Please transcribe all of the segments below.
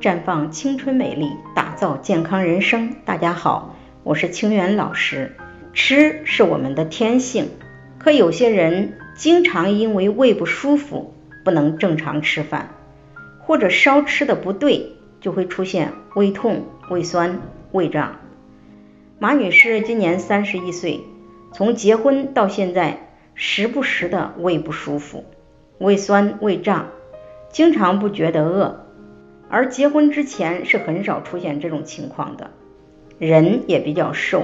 绽放青春美丽，打造健康人生。大家好，我是清源老师。吃是我们的天性，可有些人经常因为胃不舒服，不能正常吃饭，或者稍吃的不对，就会出现胃痛、胃酸、胃胀。马女士今年三十一岁，从结婚到现在，时不时的胃不舒服，胃酸、胃胀，经常不觉得饿。而结婚之前是很少出现这种情况的，人也比较瘦。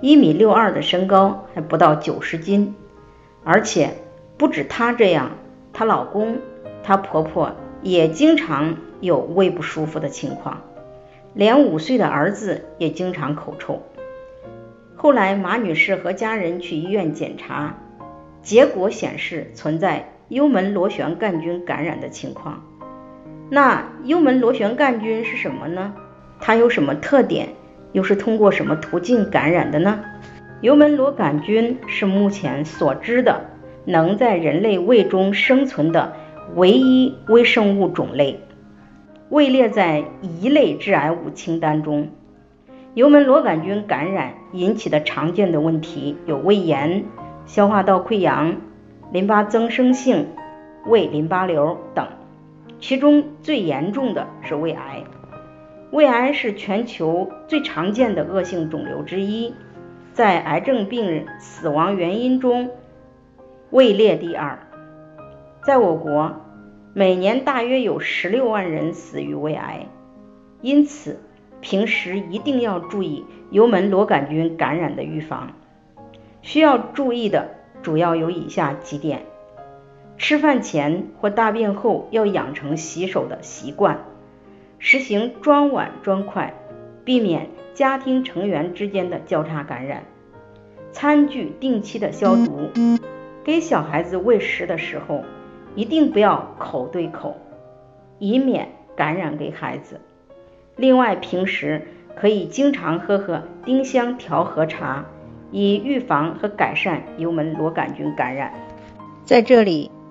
一米六二的身高，还不到九十斤，而且不止她这样，她老公、她婆婆也经常有胃不舒服的情况，连五岁的儿子也经常口臭。后来马女士和家人去医院检查，结果显示存在幽门螺旋杆菌感染的情况。那幽门螺旋杆菌是什么呢？它有什么特点？又是通过什么途径感染的呢？幽门螺杆菌是目前所知的能在人类胃中生存的唯一微生物种类，位列在一类致癌物清单中。幽门螺杆菌感染引起的常见的问题有胃炎、消化道溃疡、淋巴增生性胃淋巴瘤等，其中最严重的是胃癌。胃癌是全球最常见的恶性肿瘤之一，在癌症病人死亡原因中位列第二。在我国，每年大约有十六万人死于胃癌，因此平时一定要注意幽门螺杆菌感染的预防。需要注意的主要有以下几点：吃饭前或大便后要养成洗手的习惯。实行装碗装筷，避免家庭成员之间的交叉感染。餐具定期的消毒。给小孩子喂食的时候，一定不要口对口，以免感染给孩子。另外，平时可以经常喝喝丁香调和茶，以预防和改善幽门螺杆菌感染。在这里，